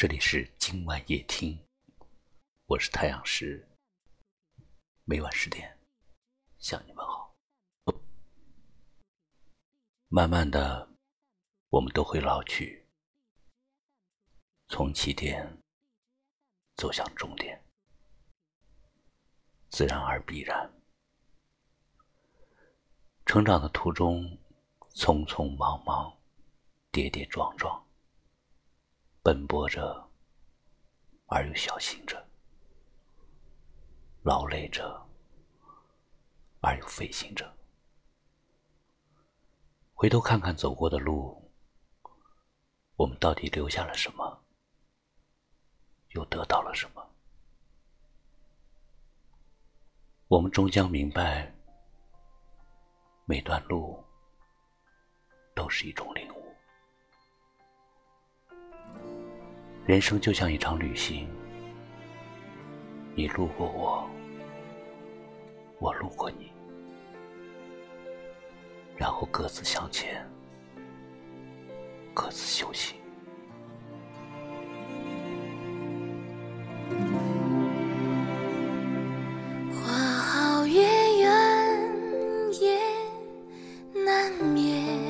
这里是今晚夜听，我是太阳石，每晚十点向你们好。慢慢的，我们都会老去，从起点走向终点，自然而必然。成长的途中，匆匆忙忙，跌跌撞撞。奔波着，而又小心着；劳累着，而又费心着。回头看看走过的路，我们到底留下了什么？又得到了什么？我们终将明白，每段路都是一种领悟。人生就像一场旅行，你路过我，我路过你，然后各自向前，各自修行。花好月圆夜难眠，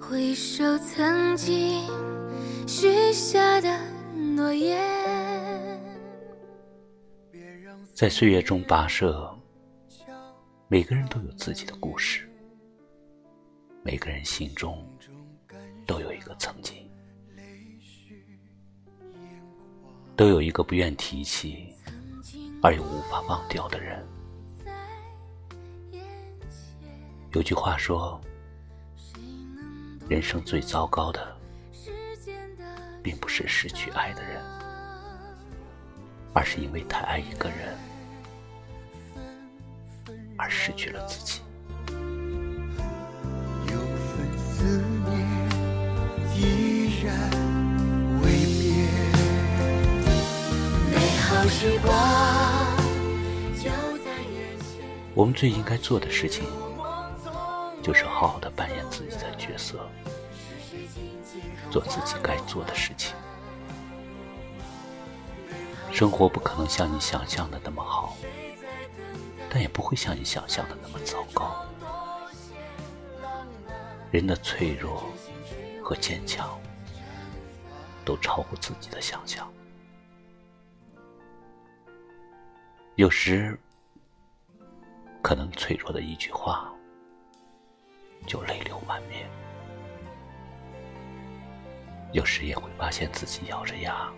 回首曾经。许下的诺言。在岁月中跋涉，每个人都有自己的故事，每个人心中都有一个曾经，都有一个不愿提起而又无法忘掉的人。有句话说，人生最糟糕的。并不是失去爱的人，而是因为太爱一个人而失去了自己。有份思念依然未灭，美好时光就在眼前。我们最应该做的事情，就是好好的扮演自己的角色。做自己该做的事情。生活不可能像你想象的那么好，但也不会像你想象的那么糟糕。人的脆弱和坚强，都超过自己的想象。有时，可能脆弱的一句话，就泪流满面。有时也会发现自己咬着牙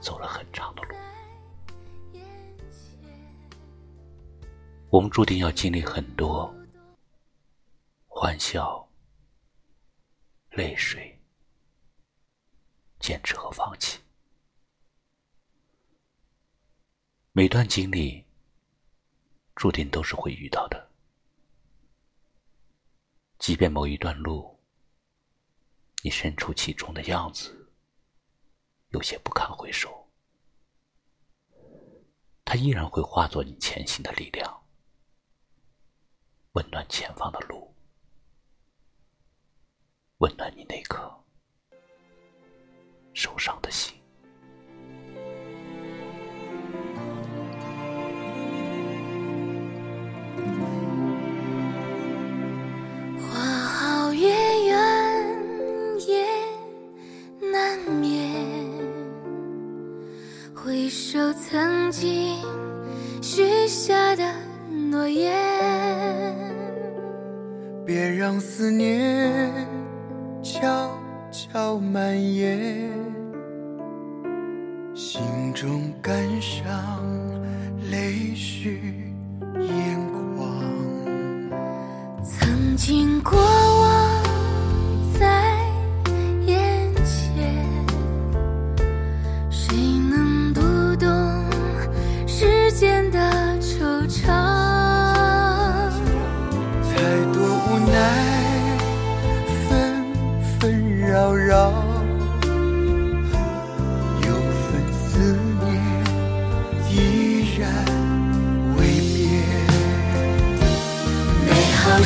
走了很长的路，我们注定要经历很多欢笑、泪水、坚持和放弃。每段经历注定都是会遇到的，即便某一段路。你身处其中的样子，有些不堪回首，它依然会化作你前行的力量，温暖前方的路，温暖你那颗曾经许下的诺言，别让思念悄悄蔓延，心中感伤，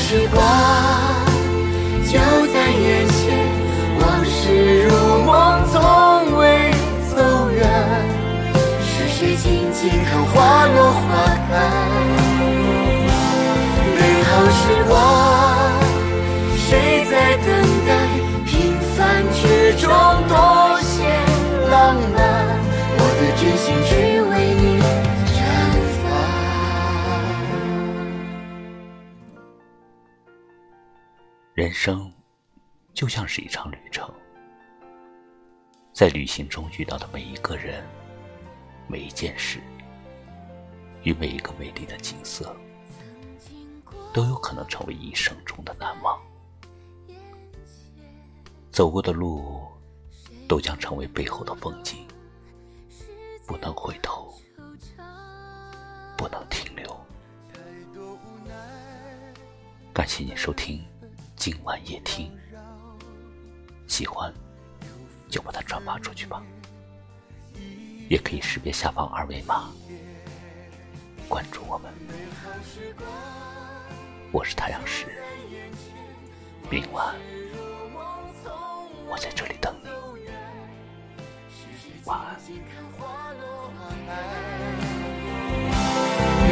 时光。人生就像是一场旅程，在旅行中遇到的每一个人、每一件事与每一个美丽的景色，都有可能成为一生中的难忘。走过的路，都将成为背后的风景，不能回头，不能停留。感谢你收听今晚夜听，喜欢就把它转发出去吧，也可以识别下方二维码关注我们。我是太阳石，明晚。我在这里等你，晚安。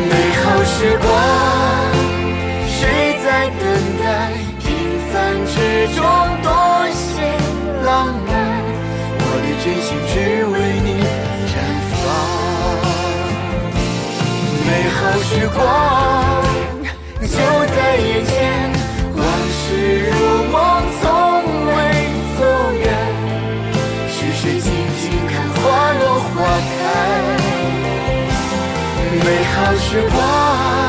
美好时光，时光就在眼前往事如梦从未走远是谁静静看花落花开美好时光